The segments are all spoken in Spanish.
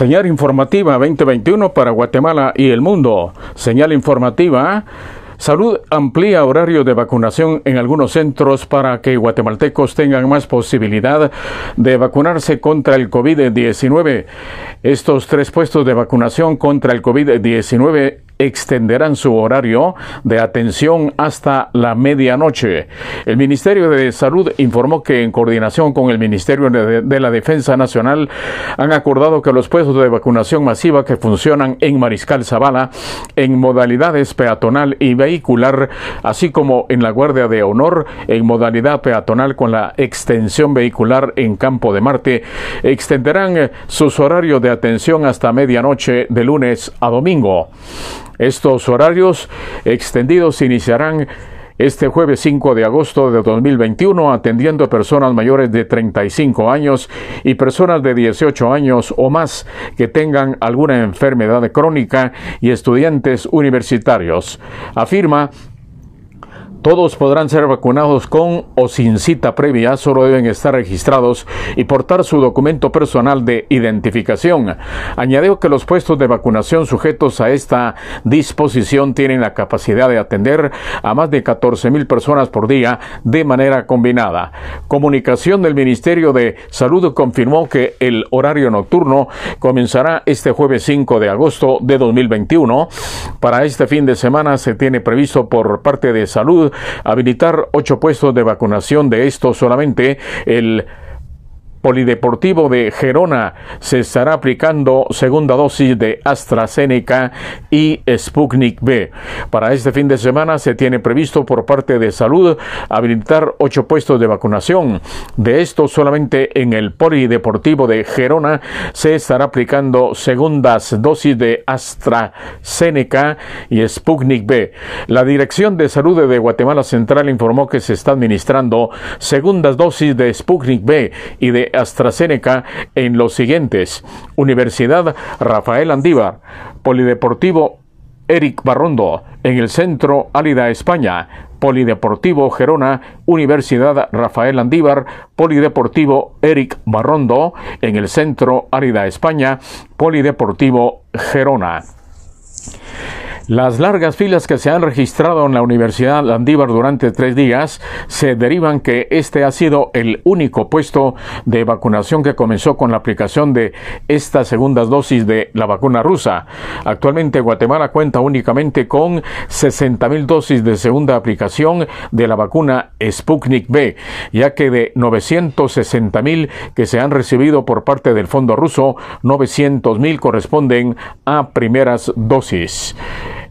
Señal informativa 2021 para Guatemala y el mundo. Señal informativa. Salud amplía horario de vacunación en algunos centros para que guatemaltecos tengan más posibilidad de vacunarse contra el COVID-19. Estos tres puestos de vacunación contra el COVID-19 extenderán su horario de atención hasta la medianoche. El Ministerio de Salud informó que en coordinación con el Ministerio de, la Defensa Nacional han acordado que los puestos de vacunación masiva que funcionan en Mariscal Zavala en modalidades peatonal y vehicular, así como en la Guardia de Honor en modalidad peatonal con la extensión vehicular en Campo de Marte, extenderán sus horarios de atención hasta medianoche de lunes a domingo. Estos horarios extendidos iniciarán este jueves 5 de agosto de 2021 atendiendo a personas mayores de 35 años y personas de 18 años o más que tengan alguna enfermedad crónica y estudiantes universitarios. Afirma todos podrán ser vacunados con o sin cita previa, solo deben estar registrados y portar su documento personal de identificación. Añadió que los puestos de vacunación sujetos a esta disposición tienen la capacidad de atender a más de 14 mil personas por día de manera combinada. Comunicación del Ministerio de Salud confirmó que el horario nocturno comenzará este jueves 5 de agosto de 2021. Para este fin de semana se tiene previsto por parte de Salud habilitar ocho puestos de vacunación de estos solamente el Polideportivo de Gerona se estará aplicando segunda dosis de AstraZeneca y Sputnik B. Para este fin de semana se tiene previsto por parte de salud habilitar ocho puestos de vacunación. De estos solamente en el Polideportivo de Gerona se estará aplicando segundas dosis de AstraZeneca y Sputnik B. La Dirección de Salud de Guatemala Central informó que se está administrando segundas dosis de Sputnik B y de AstraZeneca en los siguientes: Universidad Rafael Andívar, Polideportivo Eric Barrondo, en el Centro Álida España, Polideportivo Gerona, Universidad Rafael Andívar, Polideportivo Eric Barrondo, en el Centro Álida España, Polideportivo Gerona. Las largas filas que se han registrado en la Universidad Landívar durante tres días se derivan que este ha sido el único puesto de vacunación que comenzó con la aplicación de estas segundas dosis de la vacuna rusa. Actualmente Guatemala cuenta únicamente con 60 mil dosis de segunda aplicación de la vacuna Sputnik B, ya que de 960 mil que se han recibido por parte del fondo ruso, 900 mil corresponden a primeras dosis.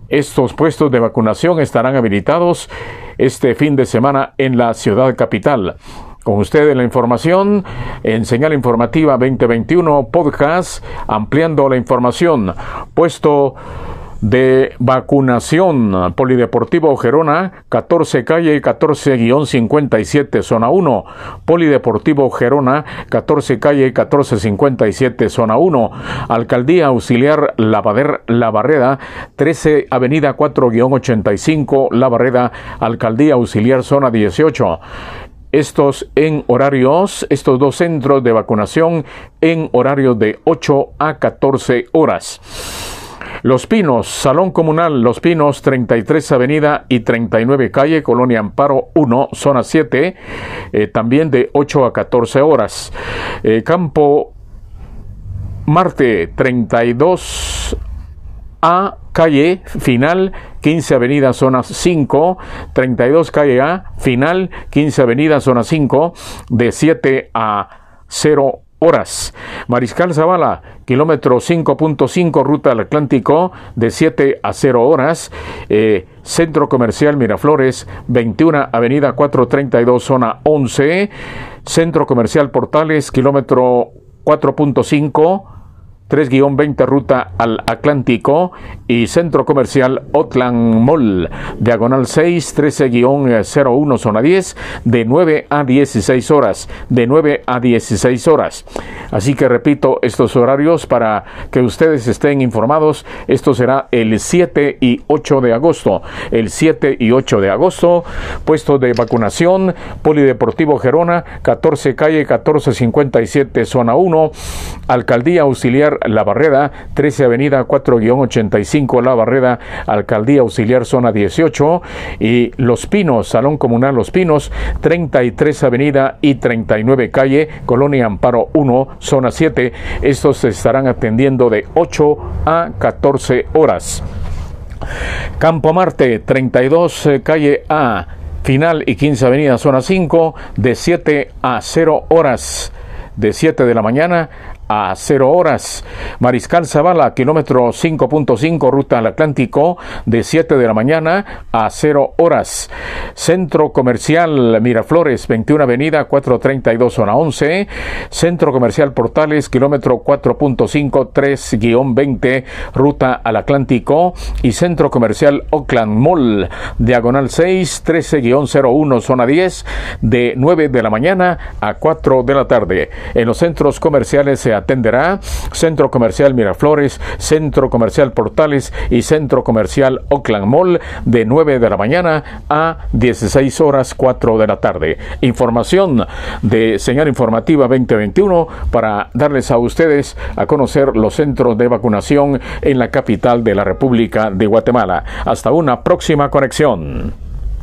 Estos puestos de vacunación estarán habilitados este fin de semana en la ciudad capital. Con ustedes la información en Señal Informativa 2021 Podcast, ampliando la información. Puesto de vacunación. Polideportivo Gerona, 14 calle 14-57 zona 1. Polideportivo Gerona, 14 calle 1457 zona 1. Alcaldía Auxiliar Lavader La Barreda, 13 avenida 4-85 La Barreda, Alcaldía Auxiliar zona 18 estos en horarios, estos dos centros de vacunación en horario de 8 a 14 horas. Los Pinos, Salón Comunal Los Pinos, 33 Avenida y 39 Calle, Colonia Amparo 1, Zona 7, eh, también de 8 a 14 horas. Eh, Campo Marte, 32 A, calle final, 15 Avenida, zona 5, 32 calle A, final, 15 Avenida, zona 5, de 7 a 0 horas. Mariscal Zavala, kilómetro 5.5, ruta al Atlántico, de 7 a 0 horas. Eh, Centro Comercial Miraflores, 21 Avenida 432, zona 11. Centro Comercial Portales, kilómetro 4.5 3-20 ruta al Atlántico y Centro Comercial Otland Mall, diagonal 6, 13-01 zona 10, de 9 a 16 horas, de 9 a 16 horas. Así que repito estos horarios para que ustedes estén informados. Esto será el 7 y 8 de agosto. El 7 y 8 de agosto, puesto de vacunación, Polideportivo Gerona, 14 calle 1457 zona 1, Alcaldía Auxiliar La Barreda, 13 Avenida 4-85 La Barreda, Alcaldía Auxiliar Zona 18 y Los Pinos, Salón Comunal Los Pinos, 33 Avenida y 39 Calle, Colonia Amparo 1, Zona 7. Estos se estarán atendiendo de 8 a 14 horas. Campo Marte, 32 eh, Calle A, Final y 15 Avenida Zona 5, de 7 a 0 horas de 7 de la mañana a 0 horas. Mariscal Zavala, kilómetro 5.5, ruta al Atlántico, de 7 de la mañana a 0 horas. Centro Comercial Miraflores, 21 Avenida 432, zona 11. Centro Comercial Portales, kilómetro 4.5, 3-20, ruta al Atlántico. Y Centro Comercial Oakland Mall, diagonal 6, 13-01, zona 10, de 9 de la mañana a 4 de la tarde. En los centros comerciales se atenderá Centro Comercial Miraflores, Centro Comercial Portales y Centro Comercial Oakland Mall de 9 de la mañana a 16 horas 4 de la tarde. Información de señal informativa 2021 para darles a ustedes a conocer los centros de vacunación en la capital de la República de Guatemala. Hasta una próxima conexión.